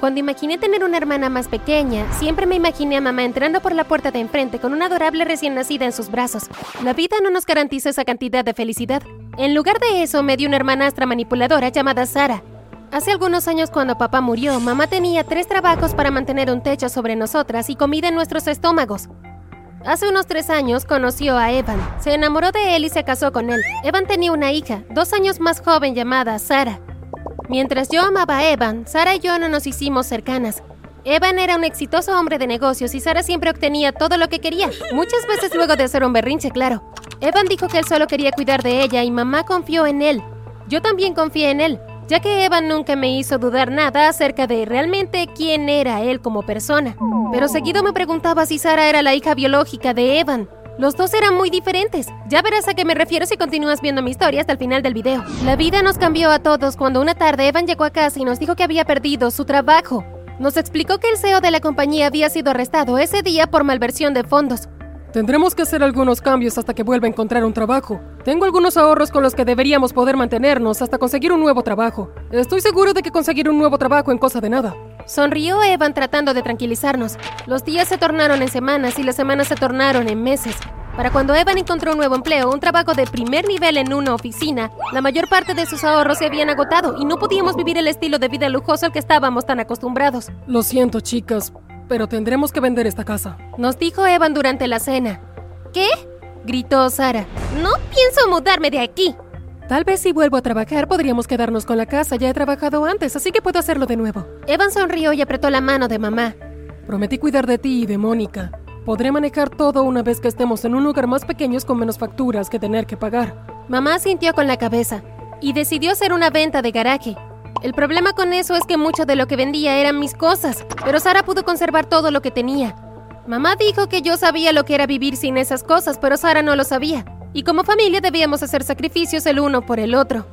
Cuando imaginé tener una hermana más pequeña, siempre me imaginé a mamá entrando por la puerta de enfrente con una adorable recién nacida en sus brazos. La vida no nos garantiza esa cantidad de felicidad. En lugar de eso, me dio una hermanastra manipuladora llamada Sara. Hace algunos años cuando papá murió, mamá tenía tres trabajos para mantener un techo sobre nosotras y comida en nuestros estómagos. Hace unos tres años conoció a Evan. Se enamoró de él y se casó con él. Evan tenía una hija, dos años más joven llamada Sara. Mientras yo amaba a Evan, Sara y yo no nos hicimos cercanas. Evan era un exitoso hombre de negocios y Sara siempre obtenía todo lo que quería, muchas veces luego de hacer un berrinche, claro. Evan dijo que él solo quería cuidar de ella y mamá confió en él. Yo también confié en él, ya que Evan nunca me hizo dudar nada acerca de realmente quién era él como persona. Pero seguido me preguntaba si Sara era la hija biológica de Evan. Los dos eran muy diferentes. Ya verás a qué me refiero si continúas viendo mi historia hasta el final del video. La vida nos cambió a todos cuando una tarde Evan llegó a casa y nos dijo que había perdido su trabajo. Nos explicó que el CEO de la compañía había sido arrestado ese día por malversión de fondos. Tendremos que hacer algunos cambios hasta que vuelva a encontrar un trabajo. Tengo algunos ahorros con los que deberíamos poder mantenernos hasta conseguir un nuevo trabajo. Estoy seguro de que conseguir un nuevo trabajo en cosa de nada. Sonrió Evan tratando de tranquilizarnos. Los días se tornaron en semanas y las semanas se tornaron en meses. Para cuando Evan encontró un nuevo empleo, un trabajo de primer nivel en una oficina, la mayor parte de sus ahorros se habían agotado y no podíamos vivir el estilo de vida lujoso al que estábamos tan acostumbrados. Lo siento, chicas, pero tendremos que vender esta casa. Nos dijo Evan durante la cena. ¿Qué? gritó Sara. No pienso mudarme de aquí. Tal vez si vuelvo a trabajar podríamos quedarnos con la casa. Ya he trabajado antes, así que puedo hacerlo de nuevo. Evan sonrió y apretó la mano de mamá. Prometí cuidar de ti y de Mónica. Podré manejar todo una vez que estemos en un lugar más pequeño con menos facturas que tener que pagar. Mamá sintió con la cabeza y decidió hacer una venta de garaje. El problema con eso es que mucho de lo que vendía eran mis cosas, pero Sara pudo conservar todo lo que tenía. Mamá dijo que yo sabía lo que era vivir sin esas cosas, pero Sara no lo sabía y como familia debíamos hacer sacrificios el uno por el otro.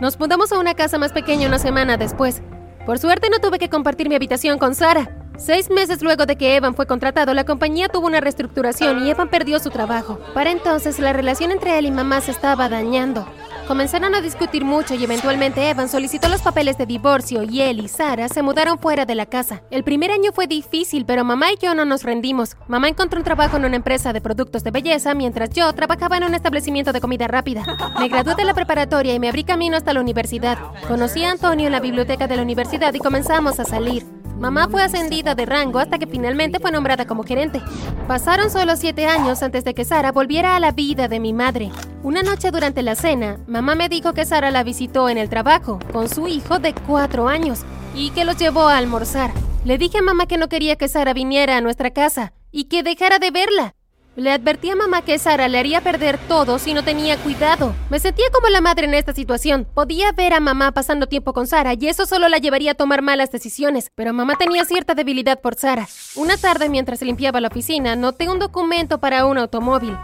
Nos mudamos a una casa más pequeña una semana después. Por suerte no tuve que compartir mi habitación con Sara. Seis meses luego de que Evan fue contratado, la compañía tuvo una reestructuración y Evan perdió su trabajo. Para entonces, la relación entre él y mamá se estaba dañando. Comenzaron a discutir mucho y eventualmente Evan solicitó los papeles de divorcio y él y Sara se mudaron fuera de la casa. El primer año fue difícil, pero mamá y yo no nos rendimos. Mamá encontró un trabajo en una empresa de productos de belleza, mientras yo trabajaba en un establecimiento de comida rápida. Me gradué de la preparatoria y me abrí camino hasta la universidad. Conocí a Antonio en la biblioteca de la universidad y comenzamos a salir. Mamá fue ascendida de rango hasta que finalmente fue nombrada como gerente. Pasaron solo siete años antes de que Sara volviera a la vida de mi madre. Una noche durante la cena, mamá me dijo que Sara la visitó en el trabajo con su hijo de cuatro años y que los llevó a almorzar. Le dije a mamá que no quería que Sara viniera a nuestra casa y que dejara de verla. Le advertí a mamá que Sara le haría perder todo si no tenía cuidado. Me sentía como la madre en esta situación. Podía ver a mamá pasando tiempo con Sara y eso solo la llevaría a tomar malas decisiones, pero mamá tenía cierta debilidad por Sara. Una tarde mientras limpiaba la oficina, noté un documento para un automóvil.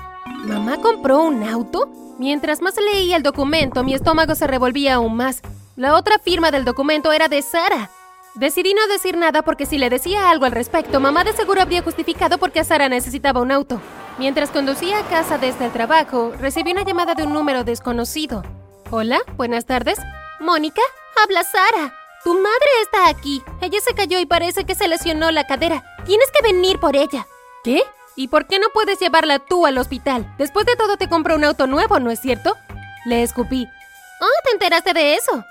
¿Mamá compró un auto? Mientras más leía el documento, mi estómago se revolvía aún más. La otra firma del documento era de Sara. Decidí no decir nada porque si le decía algo al respecto, mamá de seguro habría justificado por qué Sara necesitaba un auto. Mientras conducía a casa desde el trabajo, recibí una llamada de un número desconocido. Hola, buenas tardes. Mónica, habla Sara. Tu madre está aquí. Ella se cayó y parece que se lesionó la cadera. Tienes que venir por ella. ¿Qué? ¿Y por qué no puedes llevarla tú al hospital? Después de todo te compró un auto nuevo, ¿no es cierto? Le escupí. Oh, ¿te enteraste de eso?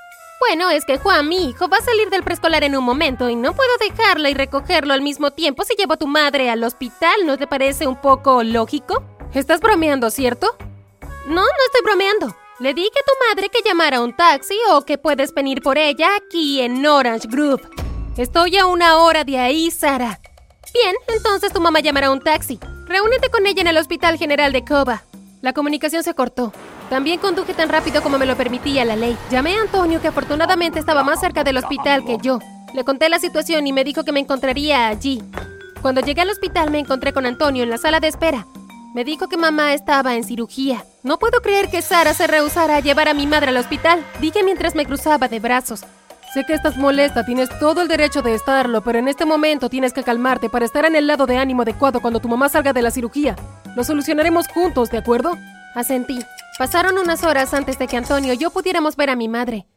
Bueno, es que Juan, mi hijo, va a salir del preescolar en un momento y no puedo dejarla y recogerlo al mismo tiempo si llevo a tu madre al hospital. ¿No te parece un poco lógico? ¿Estás bromeando, cierto? No, no estoy bromeando. Le dije a tu madre que llamara un taxi o que puedes venir por ella aquí en Orange Group. Estoy a una hora de ahí, Sara. Bien, entonces tu mamá llamará un taxi. Reúnete con ella en el Hospital General de Coba. La comunicación se cortó. También conduje tan rápido como me lo permitía la ley. Llamé a Antonio, que afortunadamente estaba más cerca del hospital que yo. Le conté la situación y me dijo que me encontraría allí. Cuando llegué al hospital me encontré con Antonio en la sala de espera. Me dijo que mamá estaba en cirugía. No puedo creer que Sara se rehusara a llevar a mi madre al hospital, dije mientras me cruzaba de brazos. Sé que estás molesta, tienes todo el derecho de estarlo, pero en este momento tienes que calmarte para estar en el lado de ánimo adecuado cuando tu mamá salga de la cirugía. Lo solucionaremos juntos, ¿de acuerdo? Asentí. Pasaron unas horas antes de que Antonio y yo pudiéramos ver a mi madre.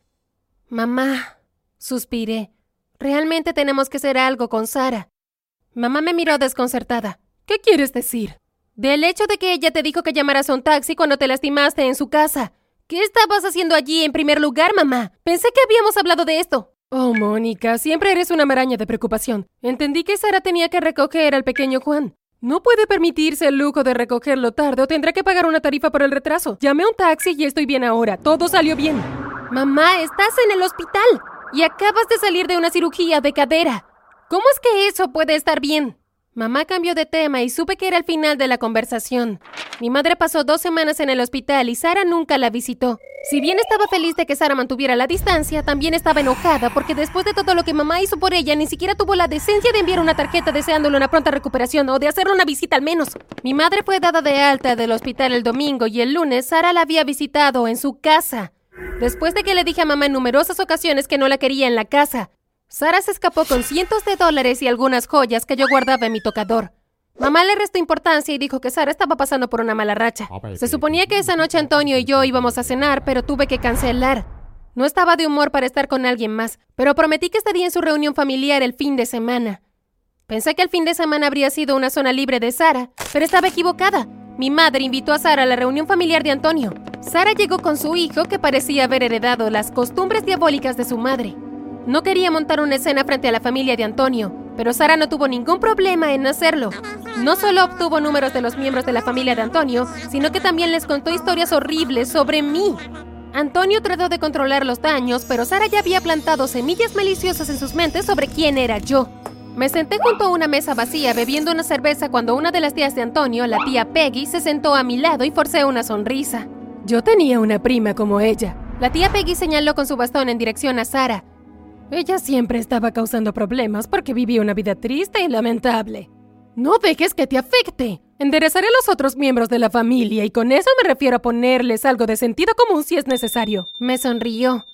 Mamá, suspiré. Realmente tenemos que hacer algo con Sara. Mamá me miró desconcertada. ¿Qué quieres decir? Del hecho de que ella te dijo que llamaras a un taxi cuando te lastimaste en su casa. ¿Qué estabas haciendo allí en primer lugar, mamá? Pensé que habíamos hablado de esto. Oh, Mónica, siempre eres una maraña de preocupación. Entendí que Sara tenía que recoger al pequeño Juan. No puede permitirse el lujo de recogerlo tarde o tendrá que pagar una tarifa por el retraso. Llamé a un taxi y estoy bien ahora. Todo salió bien. Mamá, estás en el hospital y acabas de salir de una cirugía de cadera. ¿Cómo es que eso puede estar bien? Mamá cambió de tema y supe que era el final de la conversación. Mi madre pasó dos semanas en el hospital y Sara nunca la visitó. Si bien estaba feliz de que Sara mantuviera la distancia, también estaba enojada porque después de todo lo que mamá hizo por ella, ni siquiera tuvo la decencia de enviar una tarjeta deseándole una pronta recuperación o de hacerle una visita al menos. Mi madre fue dada de alta del hospital el domingo y el lunes Sara la había visitado en su casa. Después de que le dije a mamá en numerosas ocasiones que no la quería en la casa, Sara se escapó con cientos de dólares y algunas joyas que yo guardaba en mi tocador. Mamá le restó importancia y dijo que Sara estaba pasando por una mala racha. Se suponía que esa noche Antonio y yo íbamos a cenar, pero tuve que cancelar. No estaba de humor para estar con alguien más, pero prometí que estaría en su reunión familiar el fin de semana. Pensé que el fin de semana habría sido una zona libre de Sara, pero estaba equivocada. Mi madre invitó a Sara a la reunión familiar de Antonio. Sara llegó con su hijo que parecía haber heredado las costumbres diabólicas de su madre. No quería montar una escena frente a la familia de Antonio, pero Sara no tuvo ningún problema en hacerlo. No solo obtuvo números de los miembros de la familia de Antonio, sino que también les contó historias horribles sobre mí. Antonio trató de controlar los daños, pero Sara ya había plantado semillas maliciosas en sus mentes sobre quién era yo. Me senté junto a una mesa vacía bebiendo una cerveza cuando una de las tías de Antonio, la tía Peggy, se sentó a mi lado y forcé una sonrisa. Yo tenía una prima como ella. La tía Peggy señaló con su bastón en dirección a Sara. Ella siempre estaba causando problemas porque vivía una vida triste y lamentable. No dejes que te afecte. Enderezaré a los otros miembros de la familia y con eso me refiero a ponerles algo de sentido común si es necesario. Me sonrió.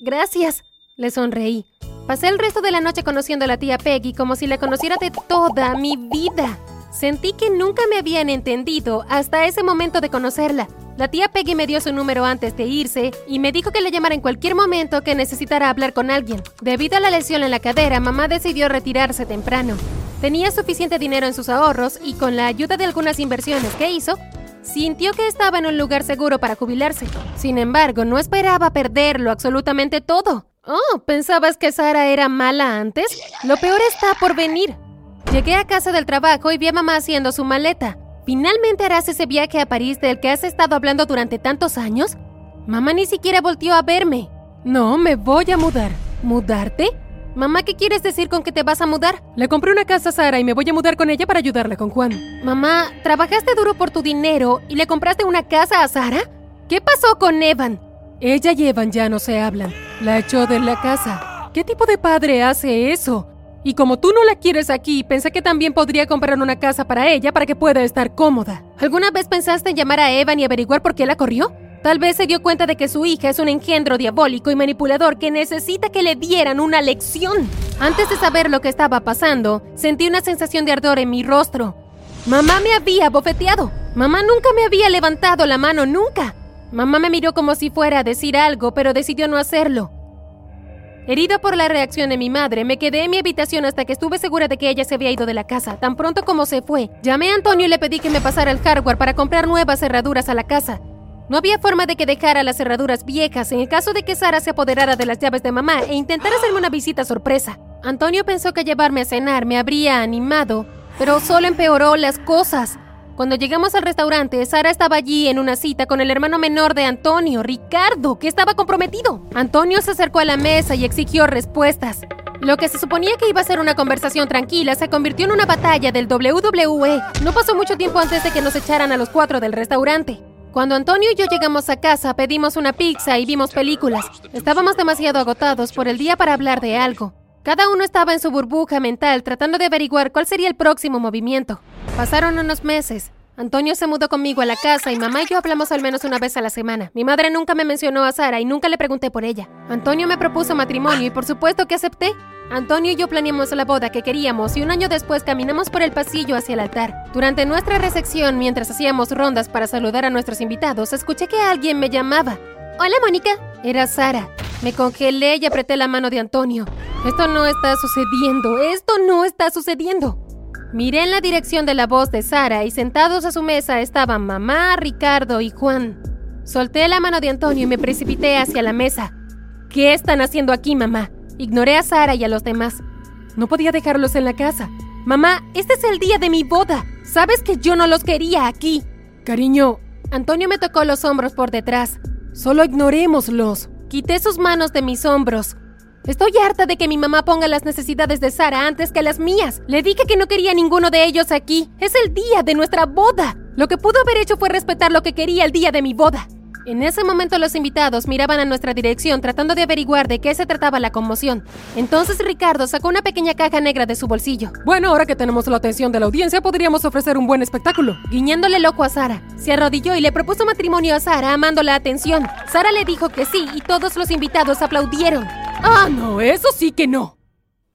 Gracias, le sonreí. Pasé el resto de la noche conociendo a la tía Peggy como si la conociera de toda mi vida. Sentí que nunca me habían entendido hasta ese momento de conocerla. La tía Peggy me dio su número antes de irse y me dijo que le llamara en cualquier momento que necesitara hablar con alguien. Debido a la lesión en la cadera, mamá decidió retirarse temprano. Tenía suficiente dinero en sus ahorros y con la ayuda de algunas inversiones que hizo, sintió que estaba en un lugar seguro para jubilarse. Sin embargo, no esperaba perderlo absolutamente todo. Oh, ¿pensabas que Sara era mala antes? Lo peor está por venir. Llegué a casa del trabajo y vi a mamá haciendo su maleta. ¿Finalmente harás ese viaje a París del que has estado hablando durante tantos años? Mamá ni siquiera volteó a verme. No, me voy a mudar. ¿Mudarte? Mamá, ¿qué quieres decir con que te vas a mudar? Le compré una casa a Sara y me voy a mudar con ella para ayudarla con Juan. Mamá, ¿trabajaste duro por tu dinero y le compraste una casa a Sara? ¿Qué pasó con Evan? Ella y Evan ya no se hablan. La echó de la casa. ¿Qué tipo de padre hace eso? Y como tú no la quieres aquí, pensé que también podría comprar una casa para ella para que pueda estar cómoda. ¿Alguna vez pensaste en llamar a Evan y averiguar por qué la corrió? Tal vez se dio cuenta de que su hija es un engendro diabólico y manipulador que necesita que le dieran una lección. Antes de saber lo que estaba pasando, sentí una sensación de ardor en mi rostro. Mamá me había bofeteado. Mamá nunca me había levantado la mano, nunca. Mamá me miró como si fuera a decir algo, pero decidió no hacerlo. Herido por la reacción de mi madre, me quedé en mi habitación hasta que estuve segura de que ella se había ido de la casa. Tan pronto como se fue, llamé a Antonio y le pedí que me pasara el hardware para comprar nuevas cerraduras a la casa. No había forma de que dejara las cerraduras viejas en el caso de que Sara se apoderara de las llaves de mamá e intentara hacerme una visita sorpresa. Antonio pensó que llevarme a cenar me habría animado, pero solo empeoró las cosas. Cuando llegamos al restaurante, Sara estaba allí en una cita con el hermano menor de Antonio, Ricardo, que estaba comprometido. Antonio se acercó a la mesa y exigió respuestas. Lo que se suponía que iba a ser una conversación tranquila se convirtió en una batalla del WWE. No pasó mucho tiempo antes de que nos echaran a los cuatro del restaurante. Cuando Antonio y yo llegamos a casa, pedimos una pizza y vimos películas. Estábamos demasiado agotados por el día para hablar de algo. Cada uno estaba en su burbuja mental tratando de averiguar cuál sería el próximo movimiento. Pasaron unos meses. Antonio se mudó conmigo a la casa y mamá y yo hablamos al menos una vez a la semana. Mi madre nunca me mencionó a Sara y nunca le pregunté por ella. Antonio me propuso matrimonio y por supuesto que acepté. Antonio y yo planeamos la boda que queríamos y un año después caminamos por el pasillo hacia el altar. Durante nuestra recepción, mientras hacíamos rondas para saludar a nuestros invitados, escuché que alguien me llamaba. Hola, Mónica. Era Sara. Me congelé y apreté la mano de Antonio. Esto no está sucediendo, esto no está sucediendo. Miré en la dirección de la voz de Sara y sentados a su mesa estaban mamá, Ricardo y Juan. Solté la mano de Antonio y me precipité hacia la mesa. ¿Qué están haciendo aquí, mamá? Ignoré a Sara y a los demás. No podía dejarlos en la casa. Mamá, este es el día de mi boda. Sabes que yo no los quería aquí. Cariño, Antonio me tocó los hombros por detrás. Solo ignorémoslos. Quité sus manos de mis hombros. Estoy harta de que mi mamá ponga las necesidades de Sara antes que las mías. Le dije que no quería ninguno de ellos aquí. Es el día de nuestra boda. Lo que pudo haber hecho fue respetar lo que quería el día de mi boda. En ese momento los invitados miraban a nuestra dirección tratando de averiguar de qué se trataba la conmoción. Entonces Ricardo sacó una pequeña caja negra de su bolsillo. Bueno, ahora que tenemos la atención de la audiencia, podríamos ofrecer un buen espectáculo. Guiñándole loco a Sara, se arrodilló y le propuso matrimonio a Sara, amando la atención. Sara le dijo que sí y todos los invitados aplaudieron. Ah, no, eso sí que no.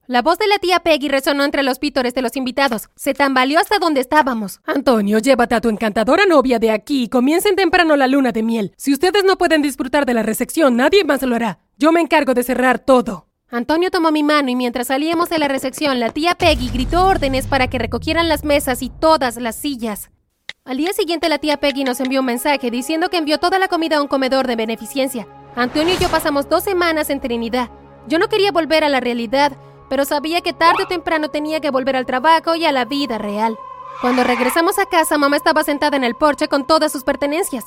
La voz de la tía Peggy resonó entre los pítores de los invitados. Se tambaleó hasta donde estábamos. Antonio, llévate a tu encantadora novia de aquí y comiencen temprano la luna de miel. Si ustedes no pueden disfrutar de la recepción, nadie más lo hará. Yo me encargo de cerrar todo. Antonio tomó mi mano y mientras salíamos de la recepción, la tía Peggy gritó órdenes para que recogieran las mesas y todas las sillas. Al día siguiente la tía Peggy nos envió un mensaje diciendo que envió toda la comida a un comedor de beneficencia. Antonio y yo pasamos dos semanas en Trinidad. Yo no quería volver a la realidad, pero sabía que tarde o temprano tenía que volver al trabajo y a la vida real. Cuando regresamos a casa, mamá estaba sentada en el porche con todas sus pertenencias.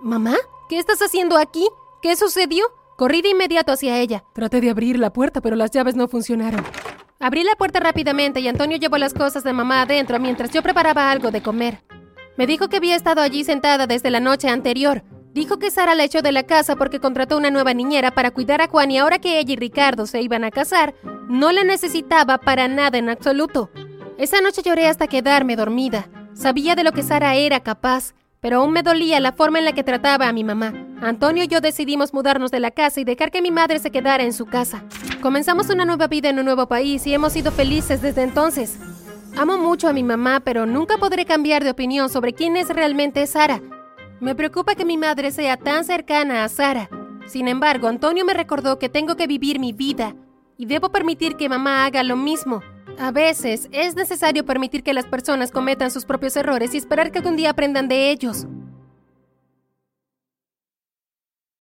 ¿Mamá? ¿Qué estás haciendo aquí? ¿Qué sucedió? Corrí de inmediato hacia ella. Traté de abrir la puerta, pero las llaves no funcionaron. Abrí la puerta rápidamente y Antonio llevó las cosas de mamá adentro mientras yo preparaba algo de comer. Me dijo que había estado allí sentada desde la noche anterior, Dijo que Sara la echó de la casa porque contrató una nueva niñera para cuidar a Juan y ahora que ella y Ricardo se iban a casar, no la necesitaba para nada en absoluto. Esa noche lloré hasta quedarme dormida. Sabía de lo que Sara era capaz, pero aún me dolía la forma en la que trataba a mi mamá. Antonio y yo decidimos mudarnos de la casa y dejar que mi madre se quedara en su casa. Comenzamos una nueva vida en un nuevo país y hemos sido felices desde entonces. Amo mucho a mi mamá, pero nunca podré cambiar de opinión sobre quién es realmente Sara. Me preocupa que mi madre sea tan cercana a Sara. Sin embargo, Antonio me recordó que tengo que vivir mi vida y debo permitir que mamá haga lo mismo. A veces es necesario permitir que las personas cometan sus propios errores y esperar que algún día aprendan de ellos.